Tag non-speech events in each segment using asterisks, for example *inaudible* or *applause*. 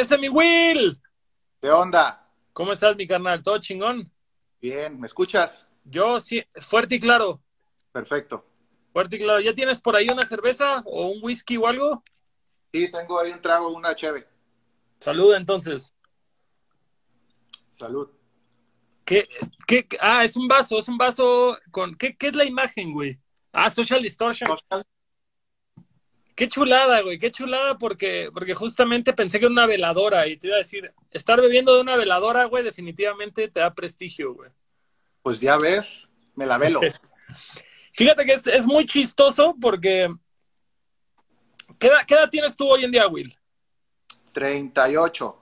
Ese mi Will. ¿Qué onda? ¿Cómo estás, mi carnal? ¿Todo chingón? Bien, ¿me escuchas? Yo sí, fuerte y claro. Perfecto. Fuerte y claro. ¿Ya tienes por ahí una cerveza o un whisky o algo? Sí, tengo ahí un trago, una cheve. Salud, entonces. Salud. ¿Qué, qué, ah, es un vaso, es un vaso con... ¿Qué, qué es la imagen, güey? Ah, Social Distortion. Social- Qué chulada, güey, qué chulada porque, porque justamente pensé que era una veladora y te iba a decir, estar bebiendo de una veladora, güey, definitivamente te da prestigio, güey. Pues ya ves, me la velo. *laughs* Fíjate que es, es muy chistoso porque... ¿qué edad, qué edad tienes tú hoy en día, Will? 38.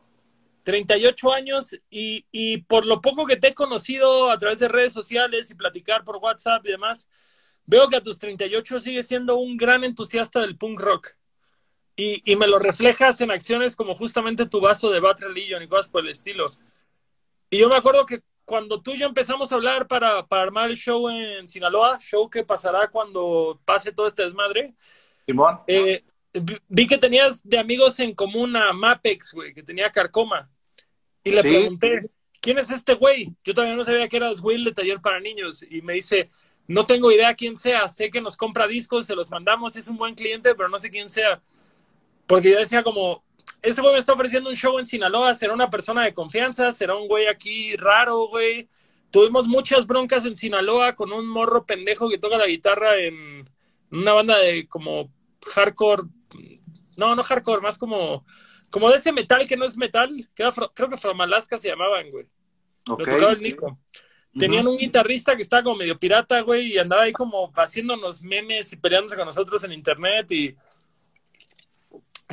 38 años y, y por lo poco que te he conocido a través de redes sociales y platicar por WhatsApp y demás, veo que a tus 38 sigues siendo un gran entusiasta del punk rock. Y, y me lo reflejas en acciones como justamente tu vaso de Bad Religion y cosas por el estilo. Y yo me acuerdo que cuando tú y yo empezamos a hablar para, para armar el show en Sinaloa, show que pasará cuando pase todo este desmadre, Simón. eh, vi- que tenías de amigos en común a Mapex, güey, que tenía carcoma. Y le Sí. pregunté, ¿quién es este güey? Yo todavía no sabía que eras Will de Taller para Niños. Y me dice, no tengo idea quién sea, sé que nos compra discos, se los mandamos, es un buen cliente, pero no sé quién sea. Porque yo decía como, este güey me está ofreciendo un show en Sinaloa, será una persona de confianza, será un güey aquí raro, güey. Tuvimos muchas broncas en Sinaloa con un morro pendejo que toca la guitarra en una banda de como hardcore, no, no hardcore, más como, como de ese metal que no es metal, que era creo que From Alaska se llamaban, güey. Lo tocaba el Nico. Tenían un guitarrista que estaba como medio pirata, güey, y andaba ahí como haciéndonos memes y peleándose con nosotros en internet y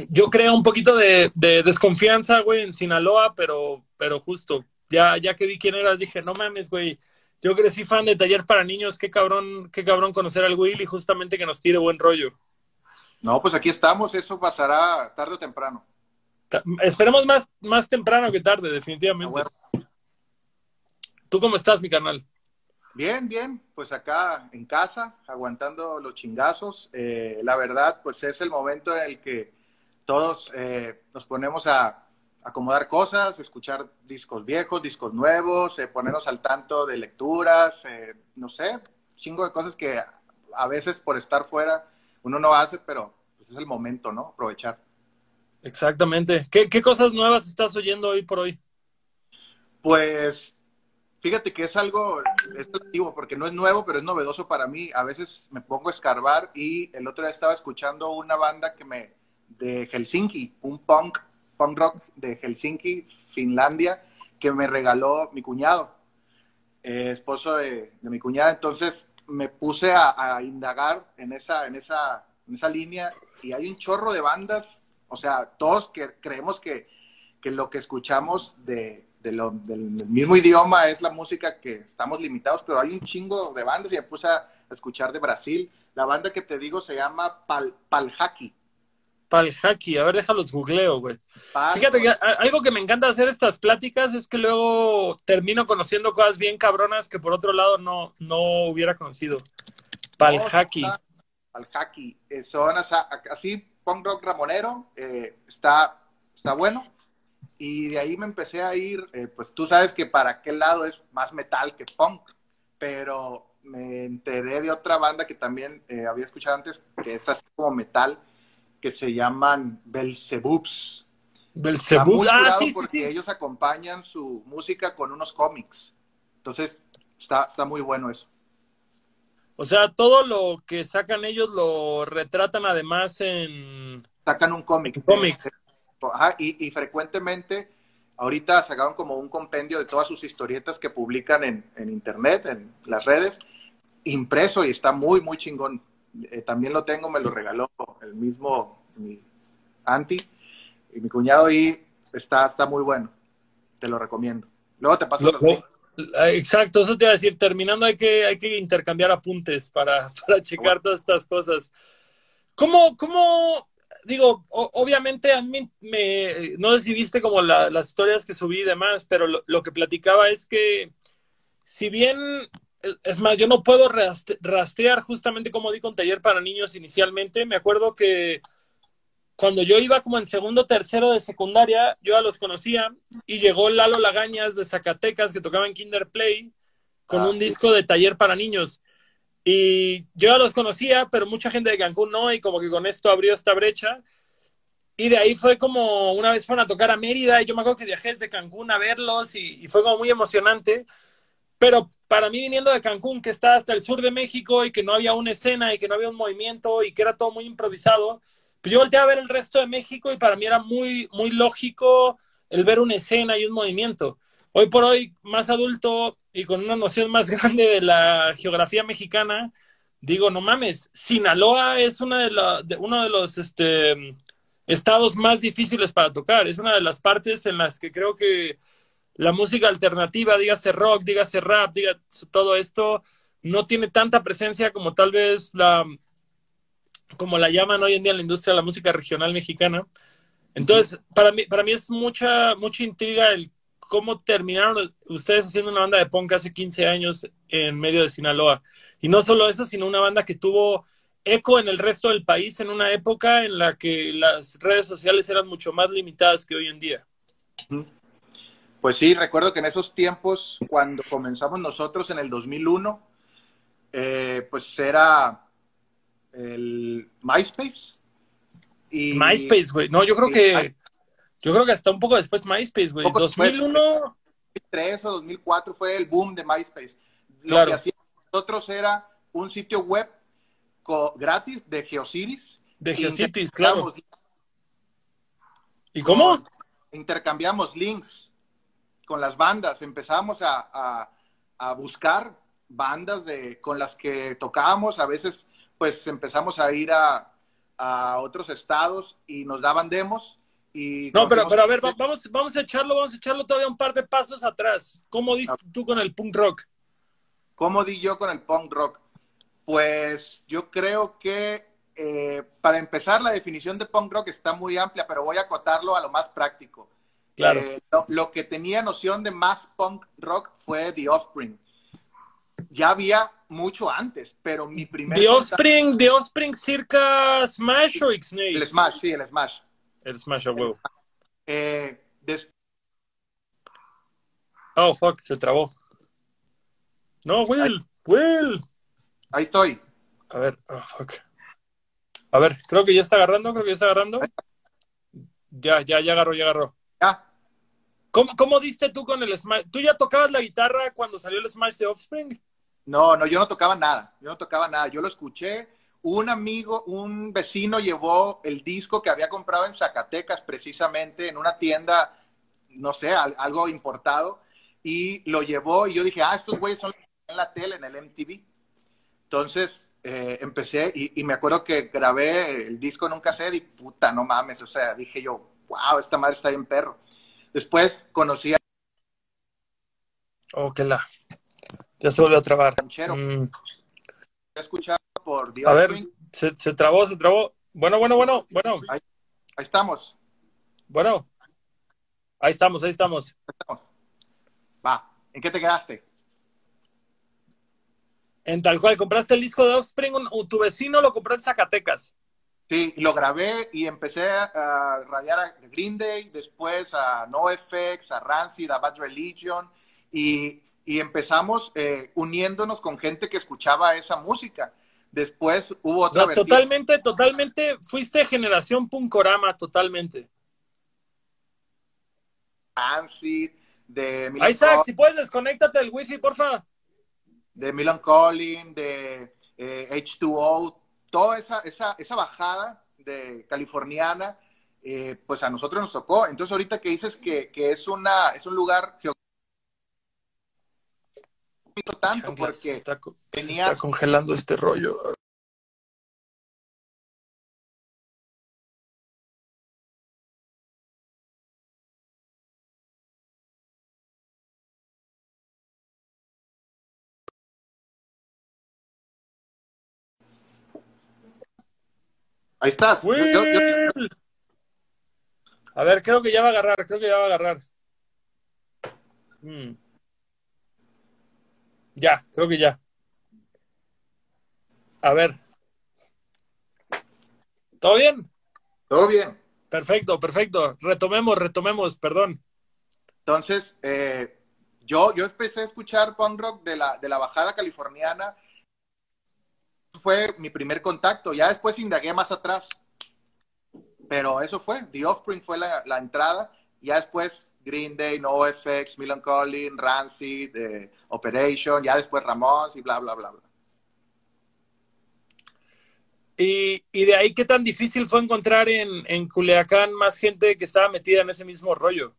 yo creo un poquito de, de desconfianza, güey, en Sinaloa, pero, pero justo, ya, ya que vi quién eras, dije, no mames, güey, yo crecí fan de Taller para Niños, qué cabrón, qué cabrón conocer al Will y justamente que nos tire buen rollo. No, pues aquí estamos, eso pasará tarde o temprano. Ta- Esperemos más, más temprano que tarde, definitivamente. Ah, bueno. ¿Tú cómo estás, mi carnal? Bien, bien, pues acá en casa, aguantando los chingazos. Eh, la verdad, pues es el momento en el que todos eh, nos ponemos a acomodar cosas, escuchar discos viejos, discos nuevos, eh, ponernos al tanto de lecturas, no sé, chingo de cosas que a veces por estar fuera uno no hace, pero pues es el momento, ¿no? Aprovechar. Exactamente. ¿Qué, qué cosas nuevas estás oyendo hoy por hoy? Pues fíjate que es algo, es relativo, porque no es nuevo, pero es novedoso para mí. A veces me pongo a escarbar y el otro día estaba escuchando una banda que me, de Helsinki, un punk, punk rock de Helsinki, Finlandia, que me regaló mi cuñado, eh, esposo de, de mi cuñada. Entonces me puse a, a indagar en esa, en, esa, en esa línea y hay un chorro de bandas, o sea, todos que creemos que, que lo que escuchamos de, de lo- del mismo idioma es la música que estamos limitados, pero hay un chingo de bandas y me puse a, escuchar de Brasil. La banda que te digo se llama Pal, Paljaki. Paljaki, a ver, déjalos googleo, güey. Pal- Fíjate que algo que me encanta hacer estas pláticas es que luego termino conociendo cosas bien cabronas que por otro lado no, no hubiera conocido. Paljaki. Paljaki. Eh, son así, punk rock ramonero, eh, está, está bueno. Y de ahí me empecé a ir, eh, pues tú sabes que para aquel lado es más metal que punk, pero me enteré de otra banda que también eh, había escuchado antes, que es así como metal, que se llaman Belzebubs. Muy Ah, sí, porque sí. ellos acompañan su música con unos cómics. Entonces, está, está muy bueno eso. O sea, todo lo que sacan ellos lo retratan además en Sacan un cómic. cómic. Ajá, y, y frecuentemente, ahorita sacaron como un compendio de todas sus historietas que publican en, en internet, en las redes, impreso y está muy, muy chingón. Eh, también lo tengo, me lo regaló el mismo mi anti y mi cuñado y está, está muy bueno. Te lo recomiendo. Luego te paso Lo- los links. Exacto, eso te iba a decir. Terminando, hay que, hay que intercambiar apuntes para, *laughs* para checar todas estas cosas. ¿Cómo, cómo, digo, o- obviamente a mí me, no sé si viste como la- las historias que subí y demás, pero lo, lo que platicaba es que si bien, es más, yo no puedo rast- rastrear justamente como di con taller para niños inicialmente, me acuerdo que cuando yo iba como en segundo tercero de secundaria, yo ya los conocía y llegó Lalo Lagañas de Zacatecas que tocaba en Kinder Play con Ah, un sí. disco de taller para niños. Y yo los conocía, pero mucha gente de Cancún no, y como que con esto abrió esta brecha. Y de ahí fue como una vez fueron a tocar a Mérida y yo me acuerdo que viajé desde Cancún a verlos y, y fue como muy emocionante. Pero para mí viniendo de Cancún, que está hasta el sur de México y que no había una escena y que no había un movimiento y que era todo muy improvisado, pues yo volteé a ver el resto de México y para mí era muy, muy lógico el ver una escena y un movimiento. Hoy por hoy, más adulto y con una noción más *laughs* grande de la geografía mexicana, digo, no mames, Sinaloa es una de uno de los este, estados más difíciles para tocar. Es una de las partes en las que creo que la música alternativa, dígase rock, dígase rap, diga todo esto, no tiene tanta presencia como tal vez la, como la llaman hoy en día la industria de la música regional mexicana. Entonces, para mí, para mí es mucha, mucha intriga el cómo terminaron ustedes haciendo una banda de punk hace 15 años en medio de Sinaloa. Y no solo eso, sino una banda que tuvo eco en el resto del país en una época en la que las redes sociales eran mucho más limitadas que hoy en día. Pues sí, recuerdo que en esos tiempos, cuando comenzamos nosotros en el 2001, eh, pues era el MySpace. Y, MySpace, güey. No, yo creo que yo creo que hasta un poco después MySpace, güey. 2001 2003 o 2004 fue el boom de MySpace. Lo claro. que hacíamos nosotros era un sitio web gratis de Geocities. De Geocities, claro. ¿Y cómo? Intercambiamos links con las bandas. Empezamos a, a, a buscar bandas de, con las que tocábamos. A veces, pues empezamos a ir a, a otros estados y nos daban demos. Y no, pero, pero a ver, vamos, vamos a echarlo, vamos a echarlo todavía un par de pasos atrás. ¿Cómo diste tú con el punk rock? ¿Cómo di yo con el punk rock? Pues yo creo que eh, para empezar la definición de punk rock está muy amplia, pero voy a acotarlo a lo más práctico. Claro. Eh, lo, lo, que tenía noción de más punk rock fue The Offspring. Ya había mucho antes, pero mi primer... The Offspring, The Offspring circa Smash o X-Nay? El Smash, sí, el Smash. El Smash a huevo. Eh, des... Oh, fuck, se trabó. No, Will, Ahí. Will. Ahí estoy. A ver, oh, fuck. A ver, creo que ya está agarrando, creo que ya está agarrando. Ya, ya, ya agarró, ya agarró. Ya. ¿Cómo, ¿Cómo diste tú con el Smash? ¿Tú ya tocabas la guitarra cuando salió el Smash de Offspring? No, no, yo no tocaba nada. Yo no tocaba nada. Yo lo escuché. Un amigo, un vecino llevó el disco que había comprado en Zacatecas, precisamente, en una tienda, no sé, algo importado, y lo llevó. Y yo dije, ah, estos güeyes son en la tele, en el MTV. Entonces eh, empecé y, y, me acuerdo que grabé el disco en un cassette y puta, no mames, o sea, dije yo, wow, esta madre está bien perro. Después conocí a... Oh, que la... Ya se volvió a trabar. Mm. He escuchado por The A ver, se, se, trabó, se trabó. Bueno, bueno, bueno, bueno. Ahí, ahí estamos. Bueno. Ahí estamos, ahí estamos. Ahí estamos. Va, ¿en qué te quedaste? En tal cual, compraste el disco de Offspring, un, tu vecino lo compró en Zacatecas. Sí, lo grabé y empecé a radiar a Green Day, después a NoFX, a Rancid, a Bad Religion, y, y empezamos eh, uniéndonos con gente que escuchaba esa música. Después hubo otra no, Totalmente, totalmente, fuiste generación punkorama, totalmente. Rancid, de... Milan Isaac, si puedes, desconéctate del wifi, porfa de Milan Collin, de eh, H2O, toda esa, esa, esa bajada de californiana, eh, pues a nosotros nos tocó. Entonces ahorita que dices que, que es, una, es un lugar geográfico tanto porque se está, tenía... se está congelando este rollo. Ahí estás. Yo, yo, yo... A ver, creo que ya va a agarrar, creo que ya va a agarrar. Hmm. Ya, creo que ya. A ver. ¿Todo bien? Todo bien. Perfecto, perfecto. Retomemos, retomemos, perdón. Entonces, eh, yo, yo empecé a escuchar punk rock de la, de la bajada californiana. Fue mi primer contacto. Ya después indagué más atrás. Pero eso fue. The Offspring fue la, la entrada. Ya después Green Day, NoFX, Milan Collin, Rancid, eh, Operation. Ya después Ramones y bla, bla, bla, bla. Y, y, de ahí, ¿qué tan difícil fue encontrar en, en Culiacán más gente que estaba metida en ese mismo rollo?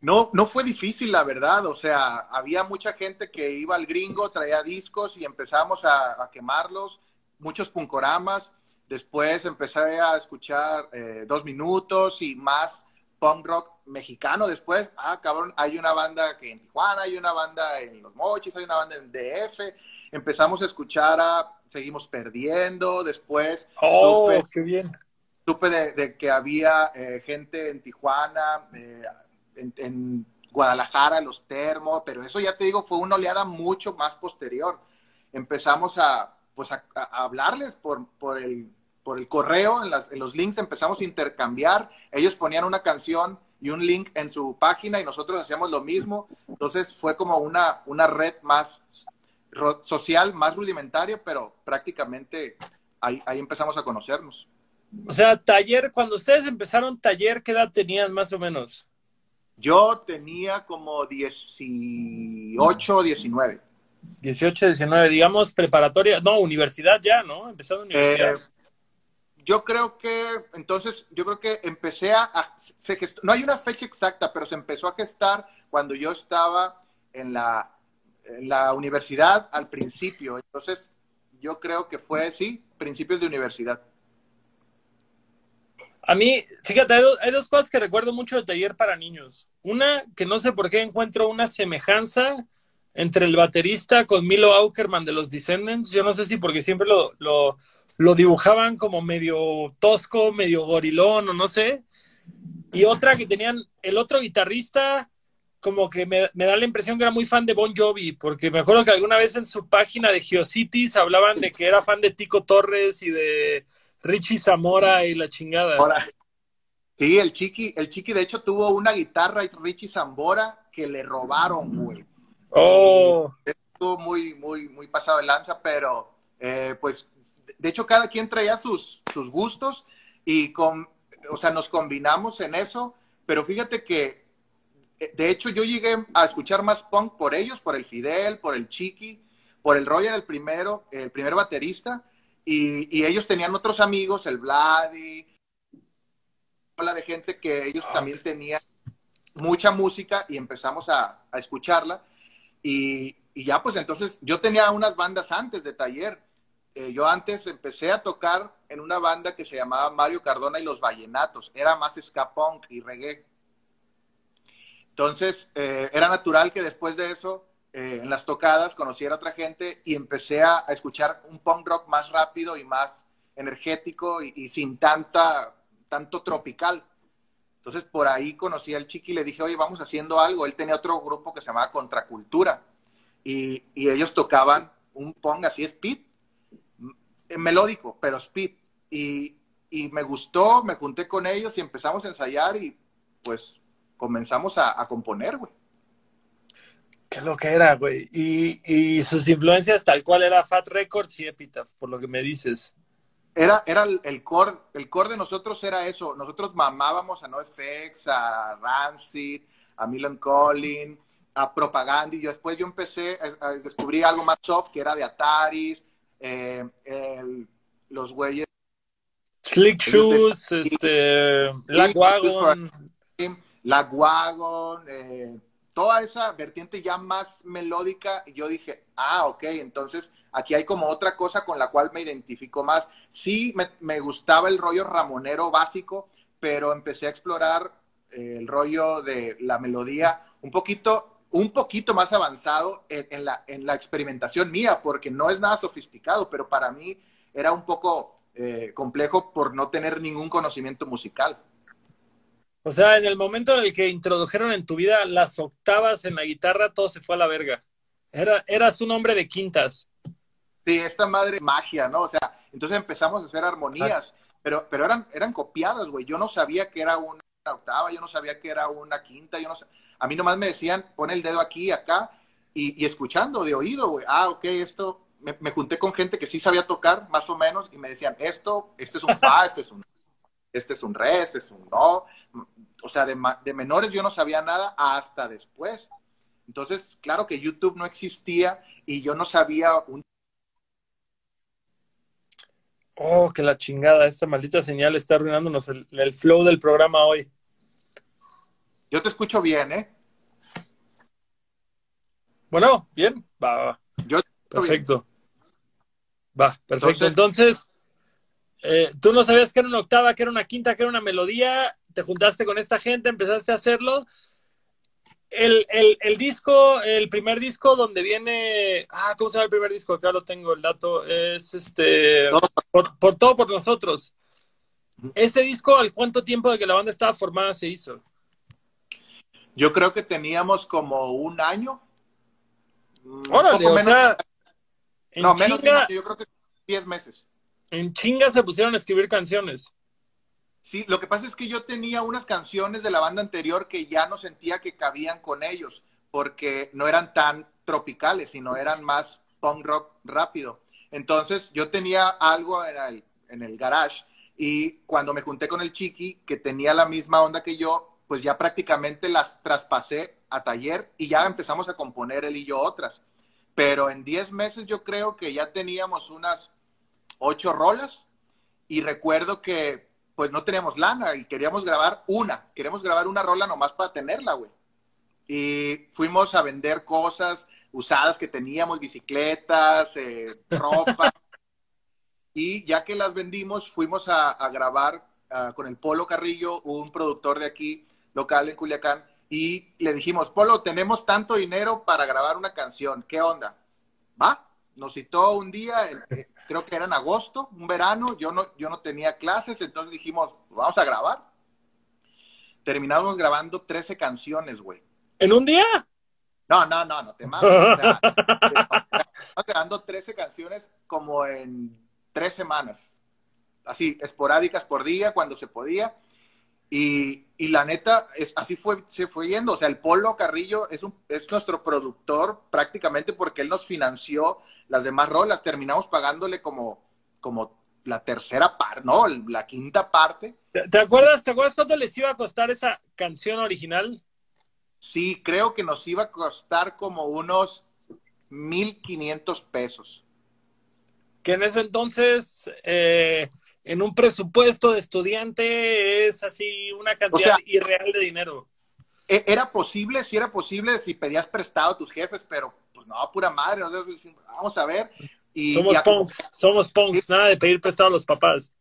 No, no fue difícil, la verdad. O sea, había mucha gente que iba al gringo, traía discos y empezamos a, a quemarlos, muchos puncoramas. Después empecé a escuchar eh, dos minutos y más punk rock mexicano. Después, ah, cabrón, hay una banda que en Tijuana, hay una banda en Los Mochis, hay una banda en DF. Empezamos a escuchar a Seguimos Perdiendo. Después, oh, supe, qué bien. Supe de, de que había eh, gente en Tijuana. Eh, en, en, Guadalajara, los termos, pero eso ya te digo, fue una oleada mucho más posterior. Empezamos a, pues a, a hablarles por, por, el, por el correo, en, las, en, los links empezamos a intercambiar, ellos ponían una canción y un link en su página y nosotros hacíamos lo mismo, entonces fue como una, una red más social, más rudimentaria, pero prácticamente ahí, ahí empezamos a conocernos. O sea, taller, cuando ustedes empezaron taller, ¿qué edad tenían más o menos? Yo tenía como 18, 19. 18, 19, digamos preparatoria, no, universidad ya, ¿no? Empezando universidad. Eh, yo creo que, entonces, yo creo que empecé a, no hay una fecha exacta, pero se empezó a gestar cuando yo estaba en la, en la universidad al principio. Entonces, yo creo que fue, sí, principios de universidad. A mí, fíjate, hay dos, hay dos, cosas que recuerdo mucho de taller para niños. Una, que no sé por qué encuentro una semejanza entre el baterista con Milo Aukerman de los Descendants. Yo no sé si porque siempre lo, lo, lo dibujaban como medio tosco, medio gorilón o no sé. Y otra que tenían el otro guitarrista, como que me, me, da la impresión que era muy fan de Bon Jovi, porque me acuerdo que alguna vez en su página de Geocities hablaban de que era fan de Tico Torres y de Richie Zamora y la chingada. Sí, el Chiqui, el Chiqui de hecho tuvo una guitarra Richie Zambora que le robaron, güey. Oh. Estuvo muy, muy, muy pasado de lanza, pero eh, pues, de hecho, cada quien traía sus, sus gustos y con, o sea, nos combinamos en eso, pero fíjate que, eh, de hecho, yo llegué a escuchar más punk por ellos, por el Fidel, por el Chiqui, por el Roger, el primero, el primer baterista, y, y, ellos tenían otros amigos, el Vladi, la de gente que ellos también tenían mucha música y empezamos a, a escucharla. Y, y, ya pues entonces yo tenía unas bandas antes de taller. Eh, yo antes empecé a tocar en una banda que se llamaba Mario Cardona y los Vallenatos. Era más ska punk y reggae. Entonces eh, era natural que después de eso eh, en las tocadas, conociera a otra gente y empecé a, escuchar un punk rock más rápido y más energético y, y, sin tanta, tanto tropical. Entonces por ahí conocí al Chiqui y le dije, oye, vamos haciendo algo. Él tenía otro grupo que se llamaba Contracultura y, y ellos tocaban un punk así speed, melódico, pero speed. Y, y, me gustó, me junté con ellos y empezamos a ensayar y pues comenzamos a, a componer, güey. Qué lo que era, güey. Y, y, sus influencias tal cual era Fat Records y Epitaph, por lo que me dices. Era, era el, el core, el core de nosotros era eso. Nosotros mamábamos a NoFX, a Rancid, a Milan Collin, a Propaganda. Y yo, después yo empecé a, a, descubrir algo más soft, que era de Ataris, eh, el, los güeyes. Slick Shoes, este, Lagwagon. Lagwagon, eh, toda esa vertiente ya más melódica, y yo dije, ah, ok, entonces aquí hay como otra cosa con la cual me identifico más. Sí, me, me gustaba el rollo ramonero básico, pero empecé a explorar eh, el rollo de la melodía un poquito, un poquito más avanzado en, en, la, en la experimentación mía, porque no es nada sofisticado, pero para mí era un poco eh, complejo por no tener ningún conocimiento musical. O sea, en el momento en el que introdujeron en tu vida las octavas en la guitarra, todo se fue a la verga. Era, eras un hombre de quintas. Sí, esta madre magia, ¿no? O sea, entonces empezamos a hacer armonías. pero, pero eran, eran copiadas, güey. Yo no sabía que era una octava, yo no sabía que era una quinta, yo no sé. A mí nomás me decían, pon el dedo aquí, acá, y, y escuchando de oído, güey. Ah, ok, esto. Me, me, junté con gente que sí sabía tocar, más o menos, y me decían, esto, este es un fa, *laughs* este es un, este es un re, este es un do. O sea, de, de menores yo no sabía nada hasta después. Entonces, claro que YouTube no existía y yo no sabía un Oh, que la chingada, esta maldita señal está arruinándonos el, el, flow del programa hoy. Yo te escucho bien, ¿eh? Bueno, bien, va, va. Yo perfecto. Bien. Va, perfecto. Entonces, eh, tú no sabías que era una octava, que era una quinta, que era una melodía, te juntaste con esta gente, empezaste a hacerlo. El, el, el, disco, el primer disco donde viene, ah, ¿cómo se llama el primer disco? Acá lo tengo, el dato, es este, por, por todo por nosotros. Ese disco, ¿al cuánto tiempo de que la banda estaba formada se hizo? Yo creo que teníamos como un año. Órale, o menos, sea, no, menos chinga, yo creo que 10 meses. En chinga se pusieron a escribir canciones. Sí, lo que pasa es que yo tenía unas canciones de la banda anterior que ya no sentía que cabían con ellos, porque no eran tan tropicales, sino eran más punk rock rápido. Entonces yo tenía algo en el, en el garage y cuando me junté con el Chiqui, que tenía la misma onda que yo, pues ya prácticamente las traspasé a taller y ya empezamos a componer él y yo otras. Pero en 10 meses yo creo que ya teníamos unas ocho rolas y recuerdo que pues no teníamos lana y queríamos grabar una, queríamos grabar una rola nomás para tenerla, güey. Y fuimos a vender cosas usadas que teníamos, bicicletas, eh, *laughs* ropa. y ya que las vendimos, fuimos a, grabar uh, con el Polo Carrillo, un productor de aquí, local en Culiacán, y le dijimos, Polo, tenemos tanto dinero para grabar una canción, ¿qué onda? ¿Va? Nos citó un día, eh, creo que era en agosto, un verano, yo no, yo no tenía clases, entonces dijimos, vamos a grabar. Terminamos grabando 13 canciones, güey. ¿En un día? No, no, no, no te mames. O sea, *laughs* grabando 13 canciones como en tres semanas. Así, esporádicas por día, cuando se podía. Y, y la neta, es, así fue, se fue yendo. O sea, el Polo Carrillo es, un, es nuestro productor prácticamente porque él nos financió las demás rolas. Terminamos pagándole como, como la tercera parte, ¿no? La quinta parte. ¿Te acuerdas, ¿Te acuerdas cuánto les iba a costar esa canción original? Sí, creo que nos iba a costar como unos 1.500 pesos. Que en ese entonces, eh, en un presupuesto de estudiante, es así una cantidad o sea, irreal de dinero. Era posible, sí era posible si pedías prestado a tus jefes, pero pues no, pura madre, vamos a ver. Y, somos punks, somos punks, nada de pedir prestado a los papás.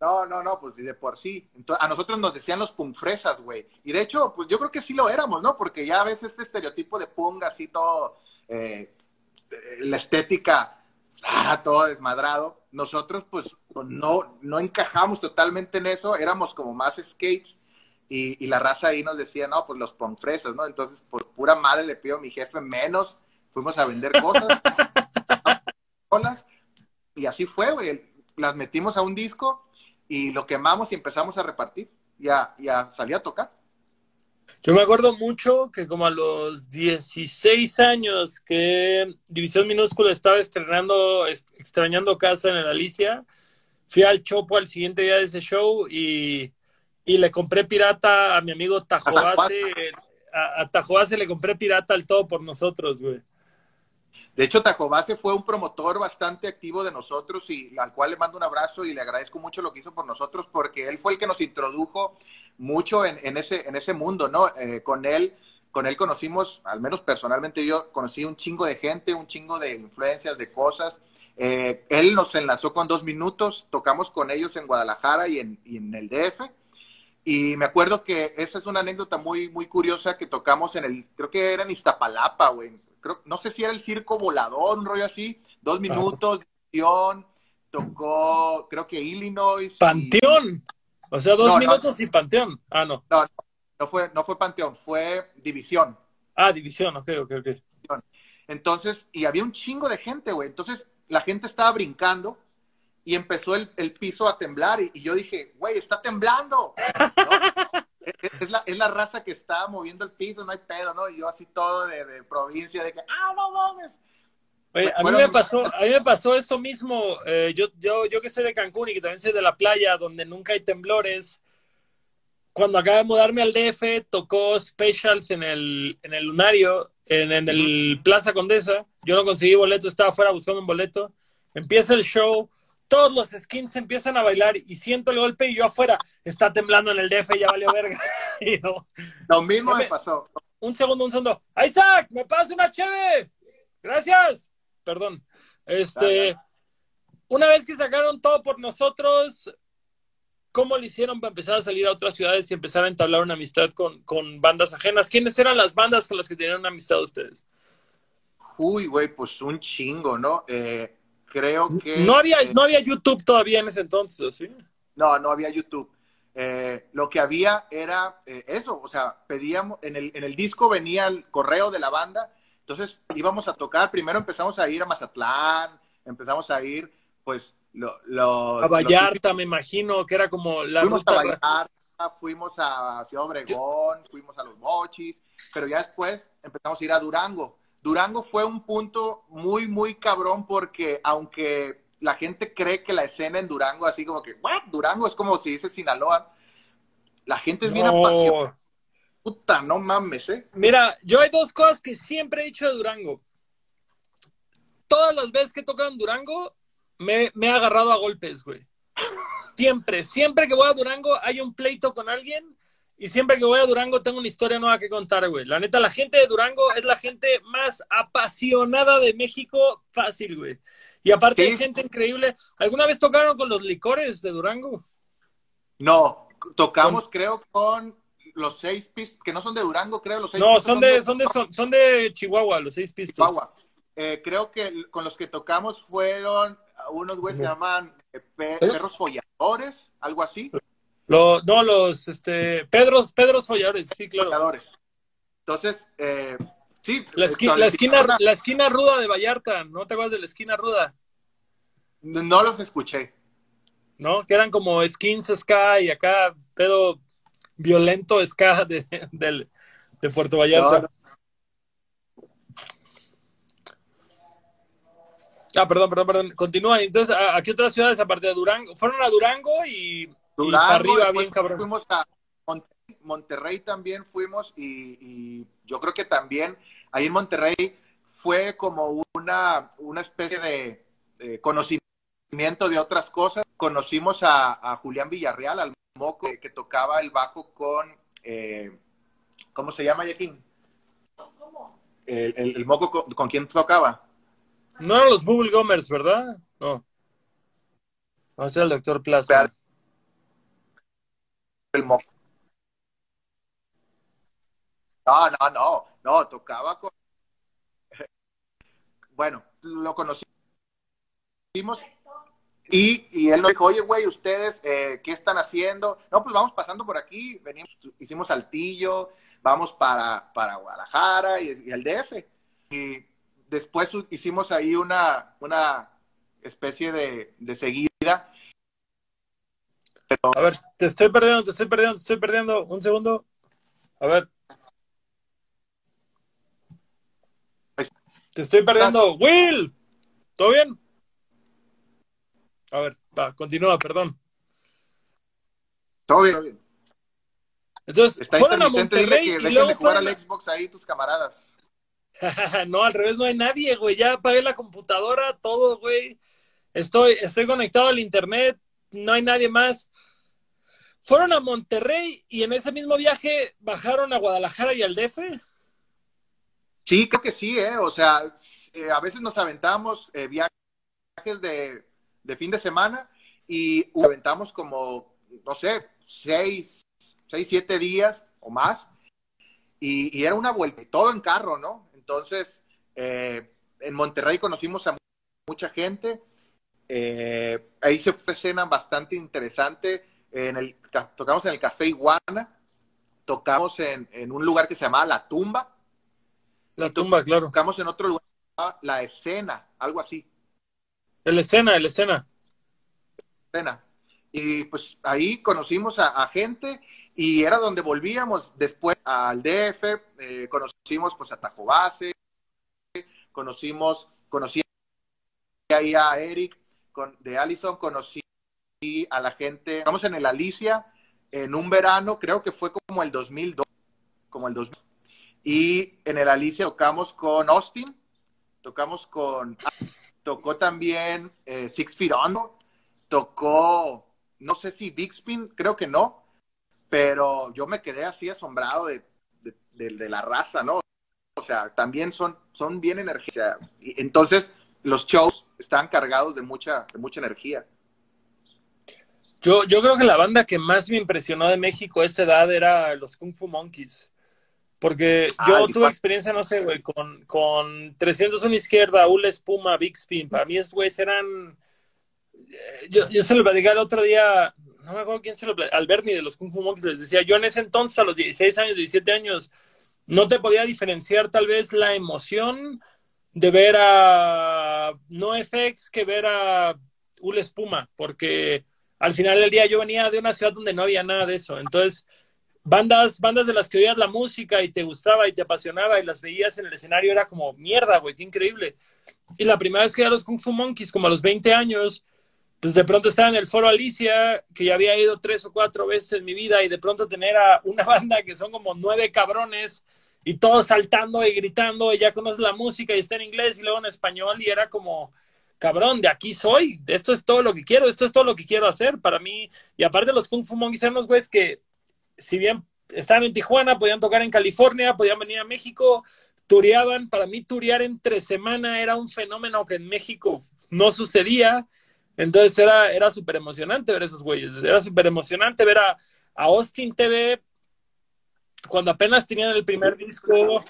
No, no, no, pues de por sí. Entonces, a nosotros nos decían los punk fresas, güey. Y de hecho, pues yo creo que sí lo éramos, ¿no? Porque ya ves este estereotipo de punk así todo, eh, la estética, ah, todo desmadrado. Nosotros, pues, no, no encajamos totalmente en eso, éramos como más skates. Y, la raza ahí nos decía, no, pues los punk fresas, ¿no? Entonces, pues pura madre le pido a mi jefe menos. Fuimos a vender cosas. *laughs* y así fue, güey. Las metimos a un disco y lo quemamos y empezamos a repartir y a, y a salir a tocar. Yo me acuerdo mucho que como a los 16 años que División Minúscula estaba estrenando, extrañando casa en el Alicia, fui al Chopo al siguiente día de ese show y, y le compré pirata a mi amigo Tajobase. A, a Tajobase le compré pirata al todo por nosotros, güey. De hecho, Tajobase fue un promotor bastante activo de nosotros y al cual le mando un abrazo y le agradezco mucho lo que hizo por nosotros porque él fue el que nos introdujo mucho en, en ese, en ese mundo, ¿no? Eh, con él, con él conocimos, al menos personalmente yo conocí un chingo de gente, un chingo de influencias, de cosas. Eh, él nos enlazó con dos minutos, tocamos con ellos en Guadalajara y en, y en el DF. Y me acuerdo que esa es una anécdota muy, muy curiosa que tocamos en el, creo que era en Iztapalapa, güey creo, no sé si era el circo volador, un rollo así, dos minutos, Panteón, tocó, creo que Illinois. Panteón. Y... O sea, dos no, minutos no, y Panteón. Ah, no. No, no fue, no fue Panteón, fue División. Ah, División, ok, ok, ok. Entonces, y había un chingo de gente, güey. Entonces, la gente estaba brincando y empezó el, el piso a temblar y, y yo dije, güey, está temblando. *laughs* ¿no? es, la, es, la, raza que está moviendo el piso, no hay pedo, ¿no? Y yo así todo de, de provincia, de que, ah, no mames. Oye, a mí me pasó, a mí me pasó eso mismo. Eh, yo, yo, yo que soy de Cancún y que también soy de la playa, donde nunca hay temblores. Cuando acaba de mudarme al DF, tocó Specials en el, en el Lunario, en, en el Plaza Condesa. Yo no conseguí boleto, estaba afuera buscando un boleto. Empieza el show, todos los skins empiezan a bailar y siento el golpe y yo afuera, está temblando en el DF, ya valió verga. *laughs* y. Lo mismo me pasó. Un segundo, un segundo. Isaac, me pasa una cheve. Gracias. Perdón. Este, dale. una vez que sacaron todo por nosotros, ¿cómo le hicieron para empezar a salir a otras ciudades y empezar a entablar una amistad con, con bandas ajenas? ¿Quiénes eran las bandas con las que tenían una amistad ustedes? Uy, güey, pues un chingo, ¿no? Eh, creo que... No había, eh, no había YouTube todavía en ese entonces, ¿sí? No, no había YouTube. Eh, lo que había era eh, eso, o sea, pedíamos, en el, en el disco venía el correo de la banda, entonces íbamos a tocar, primero empezamos a ir a Mazatlán, empezamos a ir, pues, lo, los... A Vallarta, los me imagino, que era como la Fuimos ruta... a Vallarta, fuimos a Ciudad Obregón, Yo... fuimos a Los Mochis, pero ya después empezamos a ir a Durango. Durango fue un punto muy, muy cabrón porque aunque la gente cree que la escena en Durango, así como que, ¿what? Durango es como si dice Sinaloa. La gente es bien no. apasionada. Puta, no mames, ¿eh? Mira, yo hay dos cosas que siempre he dicho de Durango. Todas las veces que he tocado en Durango, me, me he agarrado a golpes, güey. Siempre, siempre que voy a Durango hay un pleito con alguien y siempre que voy a Durango tengo una historia nueva que contar, güey. La neta, la gente de Durango es la gente más apasionada de México fácil, güey. Y aparte hay gente increíble. ¿Alguna vez tocaron con los licores de Durango? No, tocamos con... creo con los seis pistos, que no son de Durango, creo, los seis No, son de, son, de, son, son de Chihuahua, los seis pistos. Chihuahua. Eh, creo que con los que tocamos fueron unos güeyes que se llaman eh, perros folladores, algo así. Lo, no, los este, Pedros, Pedros Folladores, sí, claro. Folladores. Entonces, eh, sí. La, esqui la, esquina, la esquina ruda de Vallarta, ¿no te acuerdas de la esquina ruda? No, no los escuché. ¿No? Que eran como skins ska y acá pedo violento ska de, de, de Puerto Vallarta. No. Ah, perdón, perdón, perdón. Continúa. Entonces, ¿a, qué otras ciudades aparte de Durango? Fueron a Durango y Durango, arriba, bien cabrón. Fuimos a Monterrey también fuimos y, y, yo creo que también ahí en Monterrey fue como una, una especie de, conocimiento de otras cosas. Conocimos a, a Julián Villarreal, al moco que, que tocaba el bajo con, eh, ¿cómo se llama, Yaquín? ¿Cómo? El, el, el moco con, con, quién tocaba. No eran los Bubble Gomers, ¿verdad? No. No, ese era el doctor Plaza. El moco. No, no, no, no, tocaba con... Bueno, lo conocimos y, y él nos dijo, oye, güey, ¿ustedes eh, qué están haciendo? No, pues vamos pasando por aquí, venimos, hicimos Saltillo, vamos para, para Guadalajara y, y el DF. Y después hicimos ahí una, una especie de, de seguida pero... A ver, te estoy perdiendo, te estoy perdiendo, te estoy perdiendo. Un segundo. A ver. Te estoy perdiendo. Will, ¿todo bien? A ver, va, continúa, perdón. Todo bien, todo bien. Entonces, Está fueron a Monterrey que y luego de jugar fueron... al Xbox ahí tus camaradas. *laughs* no, al revés, no hay nadie, güey. Ya apagué la computadora, todo, güey. Estoy, estoy conectado al internet, no hay nadie más. Fueron a Monterrey y en ese mismo viaje bajaron a Guadalajara y al DF. Sí, creo que sí, ¿eh? O sea, eh, a veces nos aventamos eh, viajes de, de, fin de semana y aventamos como, no sé, seis, seis, siete días o más. Y, y era una vuelta, todo en carro, ¿no? Entonces, eh, en Monterrey conocimos a mucha gente. Eh, ahí se fue una escena bastante interesante. En el, tocamos en el Café Iguana, tocamos en, en un lugar que se llamaba La Tumba. La Tumba, claro. Tocamos en otro lugar, La Escena, algo así. El Escena, el Escena. Pena. Y pues ahí conocimos a, gente y era donde volvíamos después al DF, eh, conocimos pues a Tajobase, conocimos, conocí ahí a Eric con, de Allison, conocí a la gente, estamos en el Alicia en un verano, creo que fue como el 2002, como el 2000. Y en el Alicia tocamos con Austin, tocamos con, tocó también eh, Six Feet Under, tocó, no sé si Big Spin, creo que no, pero yo me quedé así asombrado de, de, la raza, ¿no? O sea, también son, son bien energía. Entonces, los shows están cargados de mucha, de mucha energía. Yo, yo creo que la banda que más me impresionó de México a esa edad era los Kung Fu Monkeys. Porque yo tuve experiencia, no sé, güey, con, con 301 izquierda, Ula Espuma, Big Spin. Para mí esos güeyes eran... Eh, yo, yo se lo platicé el otro día, no me acuerdo quién se lo al Bernie de los Kung Fu Monkeys, les decía, yo en ese entonces, a los 16 años, 17 años, no te podía diferenciar tal vez la emoción de ver a No FX que ver a Ula Espuma, porque al final del día yo venía de una ciudad donde no había nada de eso. Entonces, bandas, bandas de las que oías la música y te gustaba y te apasionaba y las veías en el escenario era como mierda, güey, qué increíble. Y la primera vez que era los Kung Fu Monkeys, como a los 20 años, pues de pronto estaba en el foro Alicia, que ya había ido tres o cuatro veces en mi vida, y de pronto tener a una *laughs* banda que son como nueve cabrones y todos saltando y gritando, y ya conoces la música y está en inglés y luego en español, y era como, cabrón, de aquí soy, esto es todo lo que quiero, esto es todo lo que quiero hacer para mí. Y aparte los Kung Fu Monkeys eran los güeyes que si bien estaban en Tijuana, podían tocar en California, podían venir a México, tureaban. Para mí, turear entre semana era un fenómeno que en México no sucedía. Entonces era, era súper emocionante ver esos güeyes. Era súper emocionante ver a, Austin TV cuando apenas tenían el primer disco.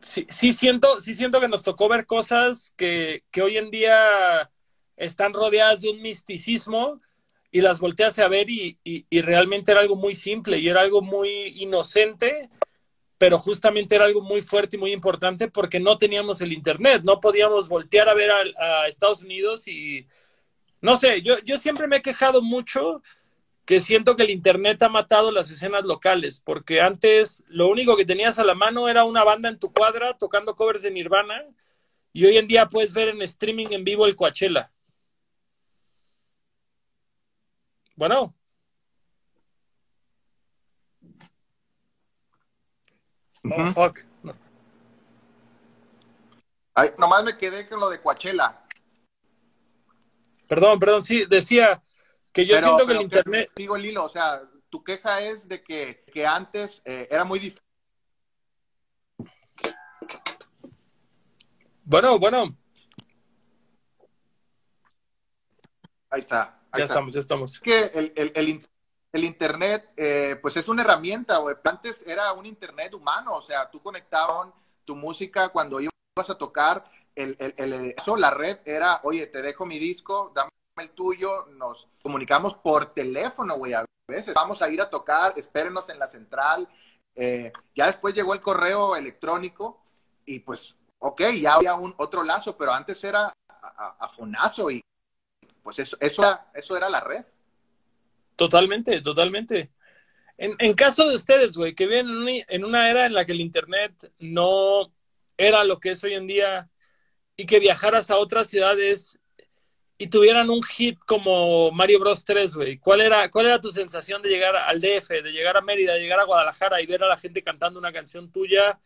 Sí, sí, siento, sí siento que nos tocó ver cosas que, que hoy en día están rodeadas de un misticismo y las volteas a ver y, realmente era algo muy simple y era algo muy inocente, pero justamente era algo muy fuerte y muy importante porque no teníamos el Internet, no podíamos voltear a ver a, Estados Unidos y, no sé, yo, yo siempre me he quejado mucho que siento que el Internet ha matado las escenas locales, porque antes lo único que tenías a la mano era una banda en tu cuadra tocando covers de Nirvana y hoy en día puedes ver en streaming en vivo el Coachella. Bueno. Oh, fuck. Ay, nomás me quedé con lo de Coachella. Perdón, perdón, sí, decía que yo siento que el internet. Digo el hilo, o sea, tu queja es de que, que antes eh, era muy difícil. Bueno, bueno. Ahí está ya estamos, ya estamos. Es que el, Internet, eh, pues es una herramienta, güey. Antes era un Internet humano, o sea, tú conectabas tu música cuando ibas a tocar, el, eso, la red era, oye, te dejo mi disco, dame el tuyo, nos comunicamos por teléfono, güey, a veces. Vamos a ir a tocar, espérenos en la central. Eh, ya después llegó el correo electrónico y pues, ok, ya había un otro lazo, pero antes era a fonazo y, pues eso, eso, era la red. Totalmente, totalmente. En, caso de ustedes, güey, que viven en una era en la que el Internet no era lo que es hoy en día y que viajaras a otras ciudades y tuvieran un hit como Mario Bros 3, güey, ¿cuál era, ¿cuál era tu sensación de llegar al DF, de llegar a Mérida, de llegar a Guadalajara y ver a la gente cantando una canción tuya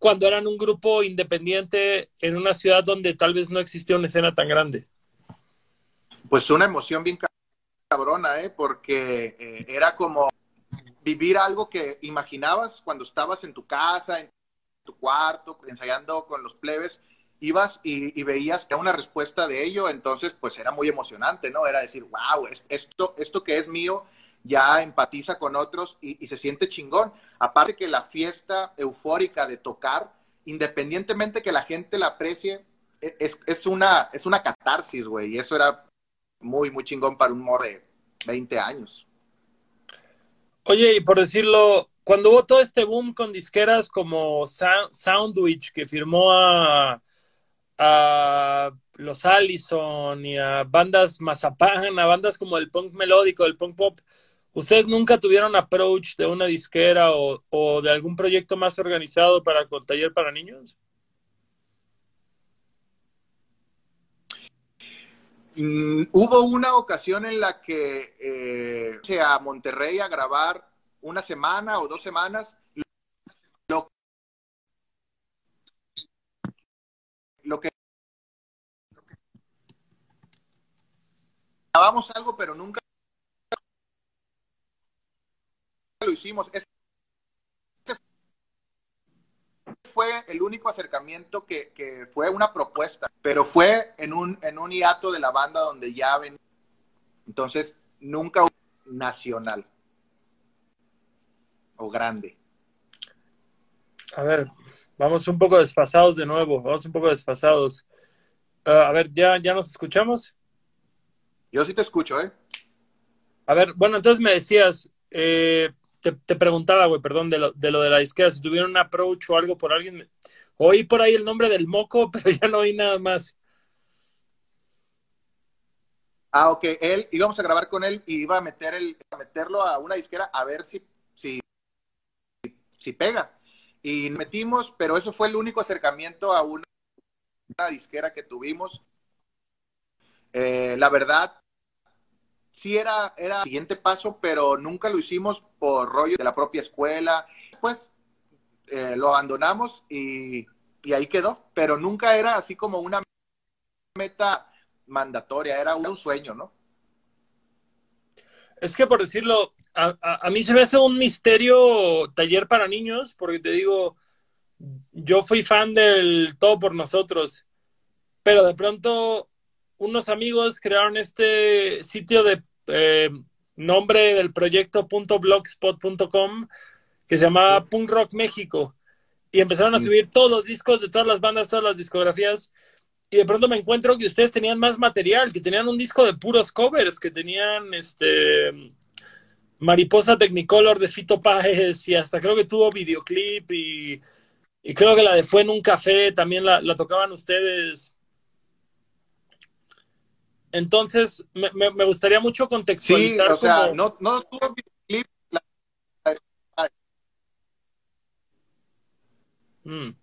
cuando eran un grupo independiente en una ciudad donde tal vez no existía una escena tan grande? pues una emoción bien cabrona, ¿eh? porque eh, era como vivir algo que imaginabas cuando estabas en tu casa, en tu cuarto, ensayando con los plebes, ibas y, veías que una respuesta de ello, entonces pues era muy emocionante, ¿no? Era decir, wow, esto, esto que es mío ya empatiza con otros y, se siente chingón. Aparte que la fiesta eufórica de tocar, independientemente que la gente la aprecie, e, es, es una, es una catarsis, güey, y eso era muy, muy chingón para un morro de 20 años. Oye, y por decirlo, cuando hubo todo este boom con disqueras como Soundwich, que firmó a, los Allison y a bandas Mazapán, a bandas como el punk melódico, el punk pop, ¿ustedes nunca tuvieron approach de una disquera o, o de algún proyecto más organizado para con taller para niños? Mm, hubo una ocasión en la que eh, a Monterrey a grabar una semana o dos semanas. Lo, lo que grabamos algo, pero nunca lo hicimos. Ese fue el único acercamiento que, que, fue una propuesta, pero fue en un, en un hiato de la banda donde ya ven. Entonces, nunca nacional o grande. A ver, vamos un poco desfasados de nuevo, vamos un poco desfasados. Uh, a ver, ¿ya, ¿ya nos escuchamos? Yo sí te escucho, ¿eh? A ver, bueno, entonces me decías, eh, te, te, preguntaba, güey, perdón, de lo, de lo de la disquera, si tuvieron un approach o algo por alguien. Oí por ahí el nombre del moco, *laughs* pero ya no oí nada más. Ah, ok. Él, íbamos a grabar con él y iba a meter el, a meterlo a una disquera a ver si, si, si pega. Y metimos, pero eso fue el único acercamiento a una, una disquera que tuvimos. Eh, la verdad, sí era, era el siguiente paso, pero nunca lo hicimos por rollo de la propia escuela. Pues eh, lo abandonamos y, y, ahí quedó, pero nunca era así como una meta mandatoria, era un sueño, ¿no? Es que por decirlo, a, a, a mí se me hace un misterio taller para niños, porque te digo, yo fui fan del Todo por Nosotros, pero de pronto unos amigos crearon este sitio de eh, nombre del proyecto .blogspot.com que se llamaba Punk Rock México. Y empezaron a subir todos los discos de todas las bandas, todas las discografías. Y de pronto me encuentro que ustedes tenían más material, que tenían un disco de puros covers, que tenían este Mariposa Technicolor de Fito Páez y hasta creo que tuvo videoclip y, y creo que la de Fue en un café también la, la tocaban ustedes. Entonces, me, me, me, gustaría mucho contextualizar. Sí, o sea, como... no, no tuvo videoclip. La... Mm.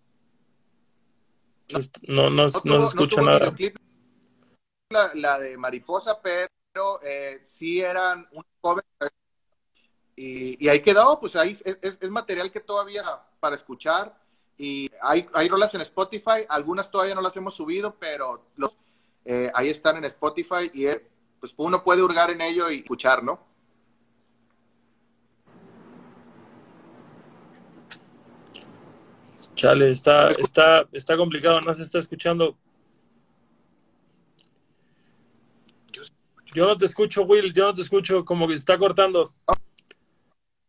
No, no, no, no, se escucha no nada. La, la, de Mariposa, pero eh, sí eran un cover. Y, y, ahí quedó, pues ahí es, es, es, material que todavía para escuchar. Y hay, hay rolas en Spotify, algunas todavía no las hemos subido, pero los eh, ahí están en Spotify y eh, pues uno puede hurgar en ello y escuchar, ¿no? Chale, está, está, está complicado, no se está escuchando. Yo no te escucho, Will, yo no te escucho, como que se está cortando.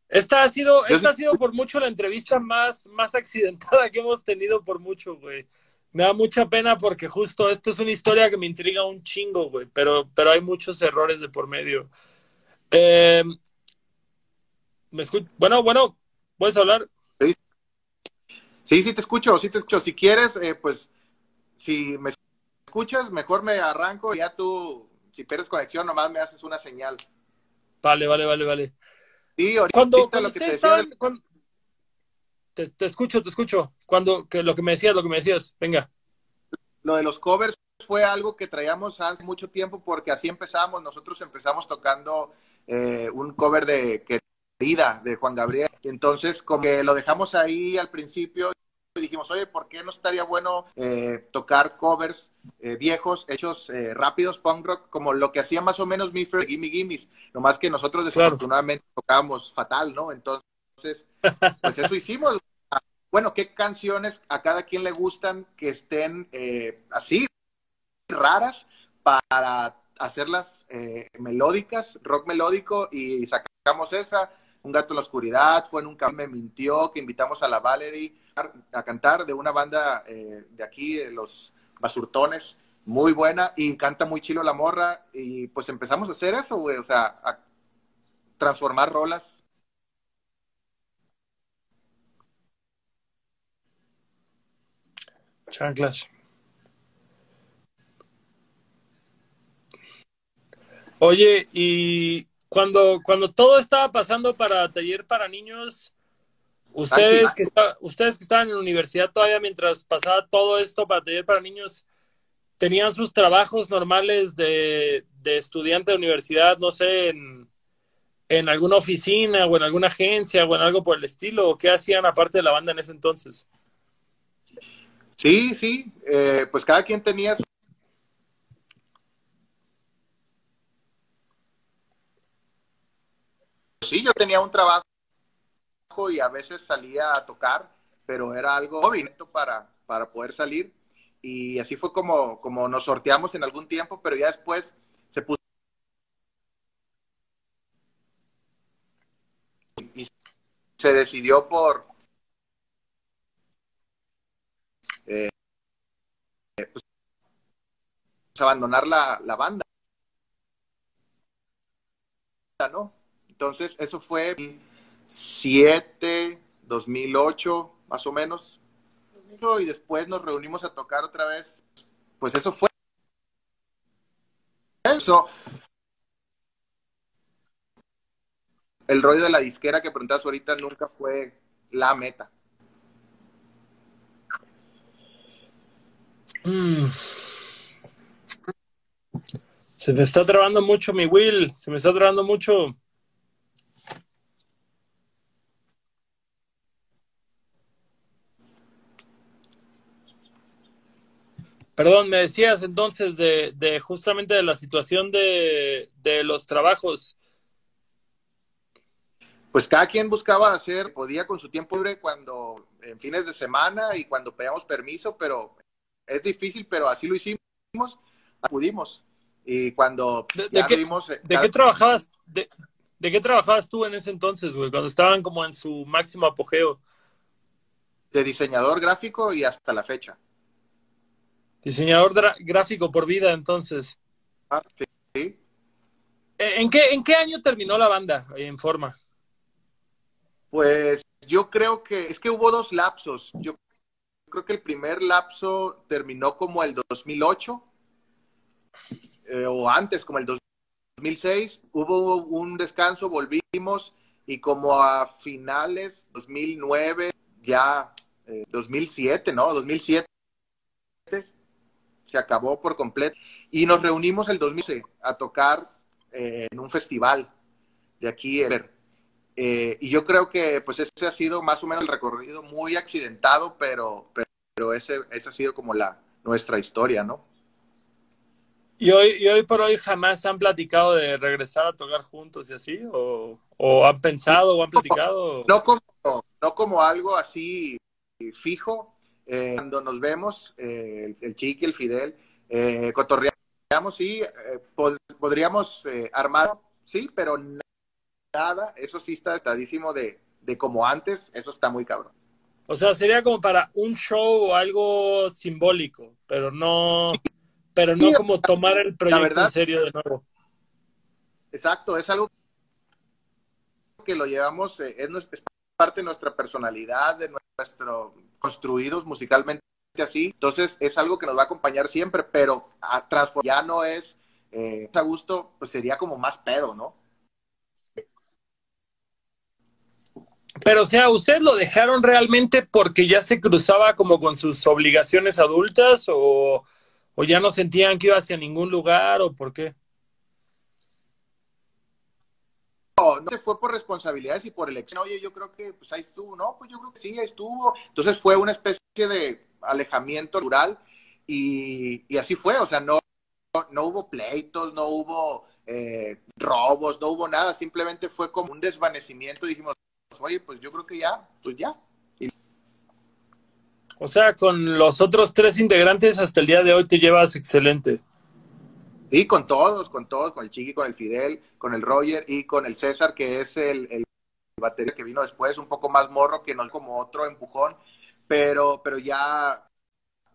Esta ha sido, esta ha sido por mucho la entrevista más, más accidentada que hemos tenido por mucho, güey me da mucha pena porque justo esto es una historia que me intriga un chingo, güey, pero, pero hay muchos errores de por medio. Eh, ¿Me escucho? Bueno, bueno, ¿puedes hablar? Sí. sí, sí te escucho, sí te escucho. Si quieres, eh, pues, si me escuchas, mejor me arranco y ya tú, si pierdes conexión, nomás me haces una señal. Vale, vale, vale, vale. Sí, ahorita cuando, cuando lo que te estaban, decía... cuando, te, te, escucho, te escucho. Cuando, que lo que me decías, lo que me decías, venga. Lo de los covers fue algo que traíamos hace mucho tiempo porque así empezamos. Nosotros empezamos tocando eh, un cover de Querida de Juan Gabriel. Entonces, como que lo dejamos ahí al principio y dijimos, oye, ¿por qué no estaría bueno eh, tocar covers eh, viejos, hechos eh, rápidos, punk rock, como lo que hacía más o menos mi friend Gimme Gimmes? Nomás que nosotros desafortunadamente claro. tocábamos fatal, ¿no? Entonces, pues eso hicimos. Bueno, ¿qué canciones a cada quien le gustan que estén eh, así, raras, para hacerlas eh, melódicas, rock melódico, y sacamos esa, Un gato en la oscuridad, fue Nunca me mintió, que invitamos a la Valerie a cantar de una banda eh, de aquí, de los Basurtones, muy buena, y canta muy chilo la morra, y pues empezamos a hacer eso, o sea, a transformar rolas Chanclas. Oye, y cuando, cuando todo estaba pasando para taller para niños, ustedes que, ustedes que estaban en la universidad todavía mientras pasaba todo esto para taller para niños, tenían sus trabajos normales de, estudiante de universidad, no sé, en, en, alguna oficina o en alguna agencia o en algo por el estilo, o qué hacían aparte de la banda en ese entonces? Sí, sí, eh, pues cada quien tenía su... Sí, yo tenía un trabajo y a veces salía a tocar, pero era algo para, para poder salir. Y así fue como, como nos sorteamos en algún tiempo, pero ya después se puso y se decidió por eh, pues, abandonar la, la banda. ¿no? Entonces, eso fue 7, 2008, más o menos y después nos reunimos a tocar otra vez. Pues eso fue. Eso. El rollo de la disquera que preguntas ahorita nunca fue la meta. Mm. Se me está trabando mucho mi Will, se me está trabando mucho. Perdón, me decías entonces de, justamente de la situación de, de, los trabajos. Pues cada quien buscaba hacer, podía con su tiempo libre cuando, en fines de semana y cuando pedíamos permiso, pero es difícil, pero así lo hicimos, pudimos. Y cuando ¿De, ya qué, eh, ¿de qué trabajabas? De, ¿De qué trabajabas tú en ese entonces, güey? Cuando estaban como en su máximo apogeo. De diseñador gráfico y hasta la fecha. Diseñador gráfico por vida, entonces. Ah, sí. ¿E-, ¿En qué, ¿En qué año terminó la banda en forma? Pues yo creo que es que hubo dos lapsos. Yo creo que el primer lapso terminó como el 2008 eh, o antes, como el 2006. Hubo un descanso, volvimos y como a finales 2009, ya 2007, eh, ¿no? 2007 se acabó por completo. Y nos reunimos el 2011 a tocar eh, en un festival de aquí. Eh, y yo creo que pues ese ha sido más o menos el recorrido muy accidentado, pero, pero ese, esa ha sido como la, nuestra historia, ¿no? ¿Y hoy, ¿Y hoy por hoy jamás han platicado de regresar a tocar juntos y así? ¿O, o han pensado o han platicado? No como, no como algo así fijo, eh, cuando nos vemos, eh, el, Chiqui, el Fidel, eh, cotorreamos, sí, podríamos armar, sí, pero nada, eso sí está estadísimo de, de como antes, eso está muy cabrón. O sea, sería como para un show o algo simbólico, pero no, pero no como tomar el proyecto en serio de nuevo. Exacto, es algo que lo llevamos, es, es parte de nuestra personalidad, de nuestro construidos musicalmente así. Entonces es algo que nos va a acompañar siempre, pero a ya no es eh, a gusto, pues sería como más pedo, ¿no? Pero, o sea, ¿ustedes lo dejaron realmente porque ya se cruzaba como con sus obligaciones adultas o, o ya no sentían que iba hacia ningún lugar o por qué? No, no fue por responsabilidades y por elección. Oye, yo creo que pues ahí estuvo, ¿no? Pues yo creo que sí, ahí estuvo. Entonces fue una especie de alejamiento rural y, así fue. O sea, no, no hubo pleitos, no hubo eh, robos, no hubo nada. Simplemente fue como un desvanecimiento. Dijimos, oye, pues yo creo que ya, pues ya. O sea, con los otros tres integrantes hasta el día de hoy te llevas excelente. Sí, con todos, con todos, con el Chiqui, con el Fidel, con el Roger y con el César, que es el, el batería que vino después, un poco más morro, que no es como otro empujón, pero, pero ya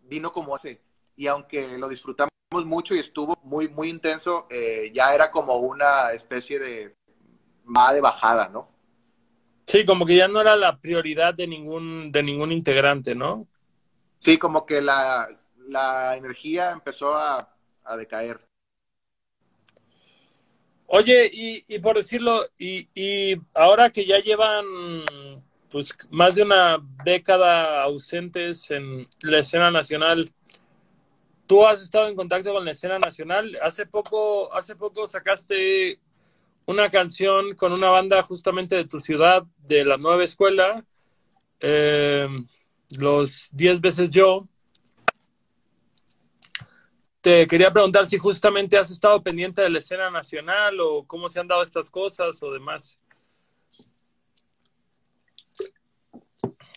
vino como ese. Y aunque lo disfrutamos mucho y estuvo muy, muy intenso, eh, ya era como una especie de más de bajada, ¿no? Sí, como que ya no era la prioridad de ningún, de ningún integrante, ¿no? Sí, como que la, la energía empezó a, a decaer. Oye, y, y por decirlo, y, y ahora que ya llevan pues más de una década ausentes en la escena nacional, tú has estado en contacto con la escena nacional. Hace poco, hace poco sacaste una canción con una banda justamente de tu ciudad, de la nueva escuela, eh, los 10 veces yo. Te quería preguntar si justamente has estado pendiente de la escena nacional o cómo se han dado estas cosas o demás.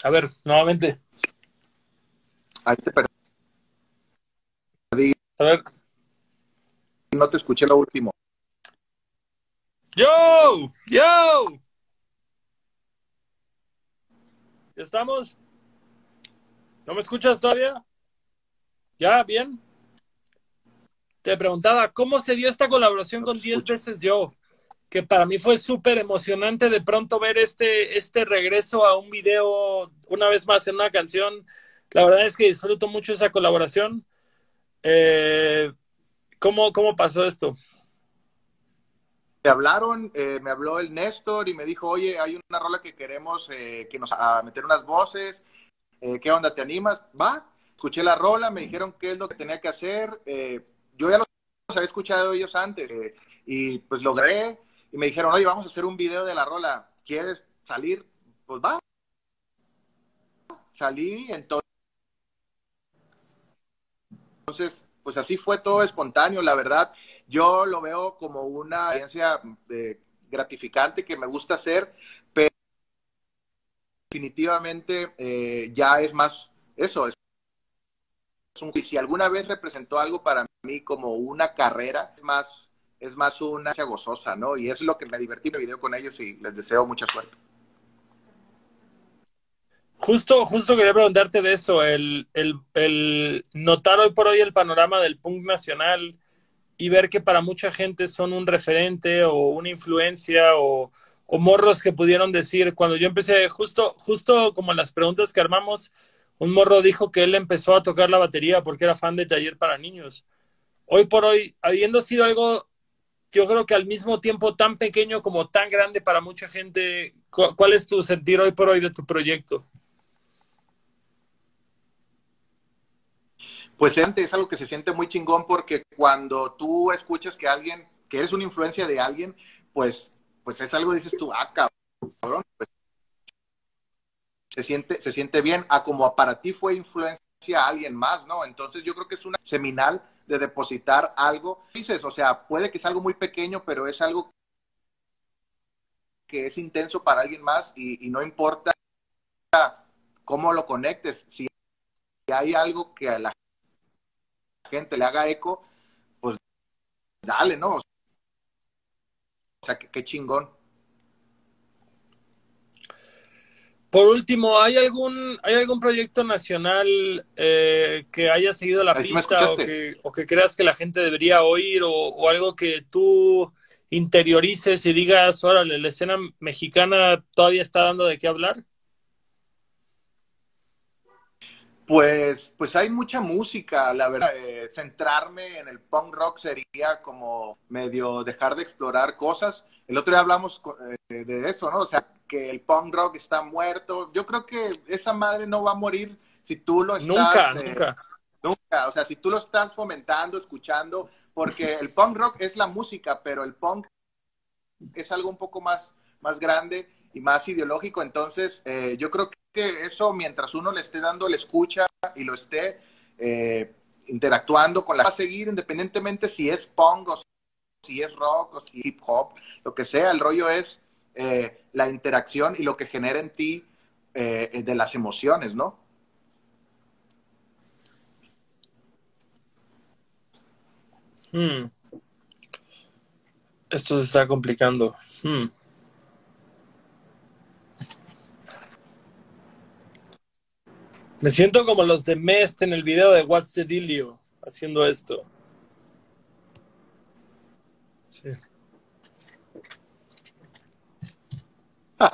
A ver, nuevamente. Ahí te perdí. A ver. No te escuché lo último. ¡Yo! ¡Yo! ¿Ya estamos? ¿No me escuchas todavía? ¿Ya? ¿Bien? Te preguntaba, ¿cómo se dio esta colaboración con 10 veces yo? Que para mí fue súper emocionante de pronto ver este, este regreso a un video una vez más en una canción. La verdad es que disfruto mucho esa colaboración. Eh, ¿cómo, ¿Cómo pasó esto? Me hablaron, eh, me habló el Néstor y me dijo, oye, hay una rola que queremos eh, que nos a meter unas voces, eh, ¿qué onda? ¿Te animas? Va, escuché la rola, me dijeron qué es lo que tenía que hacer. Eh, yo ya los había escuchado ellos antes eh, y pues logré y me dijeron, oye, vamos a hacer un video de la rola, ¿quieres salir? Pues va. Salí, entonces Entonces, pues así fue todo espontáneo, la verdad. Yo lo veo como una experiencia eh, gratificante que me gusta hacer, pero definitivamente eh, ya es más eso. Es un, y si alguna vez representó algo para mí como una carrera, es más, es más una gozosa, ¿no? Y es lo que me divertí en el video con ellos y les deseo mucha suerte. Justo, justo quería preguntarte de eso, el, el, el, notar hoy por hoy el panorama del punk nacional y ver que para mucha gente son un referente o una influencia o, o morros que pudieron decir, cuando yo empecé, justo, justo como las preguntas que armamos, un morro dijo que él empezó a tocar la batería porque era fan de Taller para Niños. Hoy por hoy, habiendo sido algo, yo creo que al mismo tiempo tan pequeño como tan grande para mucha gente, ¿cuál es tu sentir hoy por hoy de tu proyecto? Pues antes es algo que se siente muy chingón porque cuando tú escuchas que alguien, que eres una influencia de alguien, pues, pues es algo, dices tú, ah, cabrón, pues se siente, se siente bien, a como para ti fue influencia a alguien más, ¿no? Entonces yo creo que es una seminal de depositar algo. Dices, o sea, puede que sea algo muy pequeño, pero es algo que es intenso para alguien más y, y no importa cómo lo conectes, si hay algo que a la gente le haga eco, pues dale, ¿no? O sea, qué, qué chingón. Por último, ¿hay algún, ¿hay algún proyecto nacional eh, que haya seguido la Ahí pista me o que, o que creas que la gente debería oír o, o algo que tú interiorices y digas, órale, la escena mexicana todavía está dando de qué hablar? Pues, pues hay mucha música, la verdad. Eh, centrarme en el punk rock sería como medio dejar de explorar cosas. El otro día hablamos eh, de eso, ¿no? O sea, que el punk rock está muerto. Yo creo que esa madre no va a morir si tú lo estás... Nunca, eh, nunca. Nunca, o sea, si tú lo estás fomentando, escuchando, porque el punk rock es la música, pero el punk es algo un poco más, más grande y más ideológico. Entonces, eh, yo creo que eso, mientras uno le esté dando la escucha y lo esté eh, interactuando con la... Va a seguir independientemente si es punk o si es rock o si hip hop, lo que sea, el rollo es eh, la interacción y lo que genera en ti eh, de las emociones, ¿no? Hmm. Esto se está complicando. Hmm. Me siento como los de Mest en el video de What's the Dealio haciendo esto. Sí. Ah.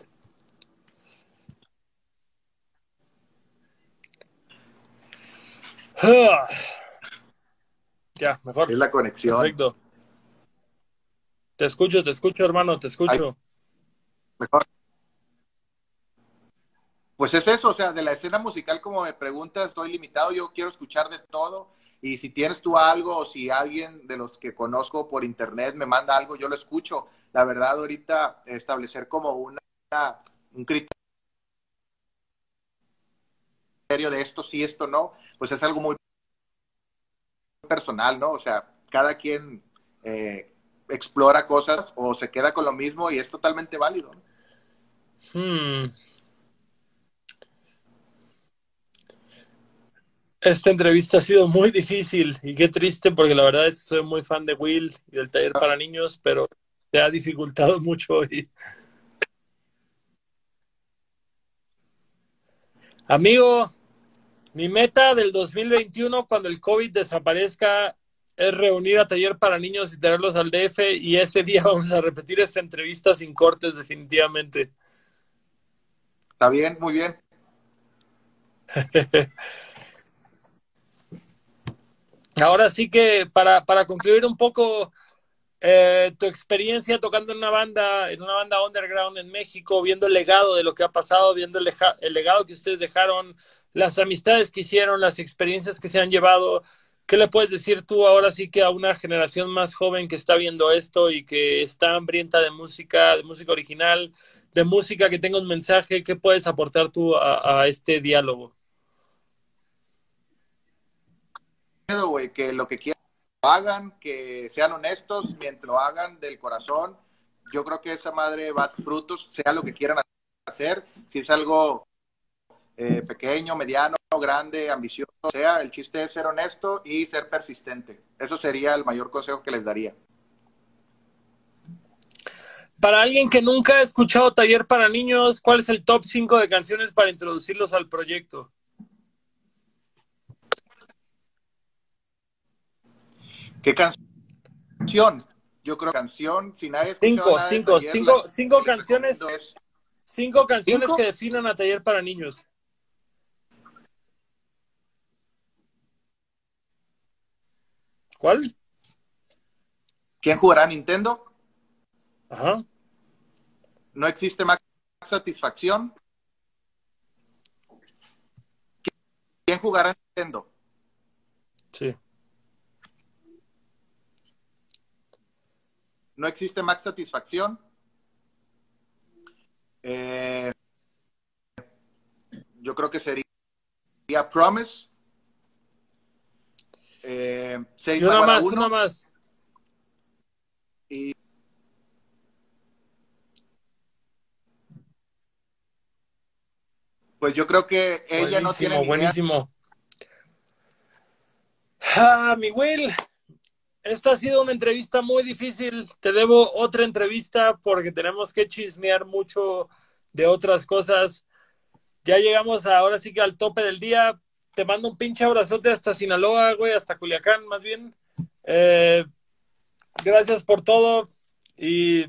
Ya, mejor. Es la conexión. Perfecto. Te escucho, te escucho, hermano, te escucho. mejor. Pues es eso, o sea, de la escena musical, como me preguntas, estoy limitado, yo quiero escuchar de todo. Y si tienes tú algo o si alguien de los que conozco por internet me manda algo, yo lo escucho. La verdad, ahorita establecer como una, un criterio de esto sí, esto no, pues es algo muy personal, ¿no? O sea, cada quien eh, explora cosas o se queda con lo mismo y es totalmente válido. Hmm. Esta entrevista ha sido muy difícil y qué triste porque la verdad es que soy muy fan de Will y del taller para niños, pero te ha dificultado *laughs* mucho hoy. Amigo, mi meta del 2021 cuando el COVID desaparezca es reunir a taller para niños y tenerlos al DF y ese día *laughs* vamos a repetir esta entrevista sin cortes definitivamente. Está bien, muy bien. *laughs* Ahora sí que para, para concluir un poco eh, tu experiencia tocando en una banda, en una banda underground en México, viendo el legado de lo que ha pasado, viendo el, el legado que ustedes dejaron, las amistades que hicieron, las experiencias que se han llevado, ¿qué le puedes decir tú ahora sí que a una generación más joven que está viendo esto y que está hambrienta de música, de música original, de música que tenga un mensaje? ¿Qué puedes aportar tú a, a este diálogo? Que lo que quieran hagan, que sean honestos mientras lo hagan del corazón. Yo creo que esa madre va a frutos, sea lo que quieran hacer. Si es algo eh, pequeño, mediano, grande, ambicioso, sea, el chiste es ser honesto y ser persistente. Eso sería el mayor consejo que les daría. Para alguien que nunca ha escuchado Taller para Niños, ¿cuál es el top 5 de canciones para introducirlos al proyecto? ¿Qué canción? Yo creo que canción, si nadie Cinco, cinco, cinco, cinco canciones. Cinco canciones que definan a Taller para Niños. ¿Cuál? ¿Quién jugará Nintendo? Ajá. No existe más satisfacción. ¿Quién jugará Nintendo? Sí. No existe más satisfacción. Eh, yo creo que sería Promise. Eh, seis una más, una más. Y pues yo creo que ella no tiene buenísimo. Ah, mi Will, esta ha sido una entrevista muy difícil. Te debo otra entrevista porque tenemos que chismear mucho de otras cosas. Ya llegamos ahora sí que al tope del día. Te mando un pinche abrazote hasta Sinaloa, güey, hasta Culiacán, más bien. Eh, gracias por todo y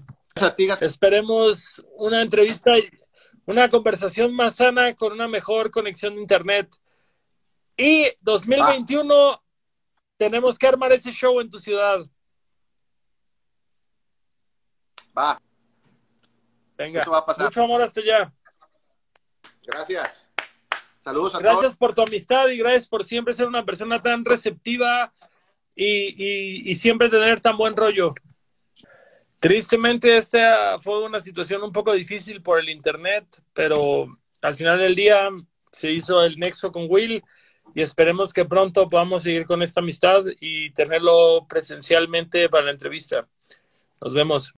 esperemos una entrevista, y una conversación más sana con una mejor conexión de internet. Y 2021 tenemos que armar ese show en tu ciudad. Va. Venga. Eso va a pasar. Mucho amor hasta allá. Gracias. Saludos a gracias todos. Gracias por tu amistad y gracias por siempre ser una persona tan receptiva y, y siempre tener tan buen rollo. Tristemente, esta fue una situación un poco difícil por el internet, pero al final del día se hizo el nexo con Will y esperemos que pronto podamos seguir con esta amistad y tenerlo presencialmente para la entrevista. Nos vemos.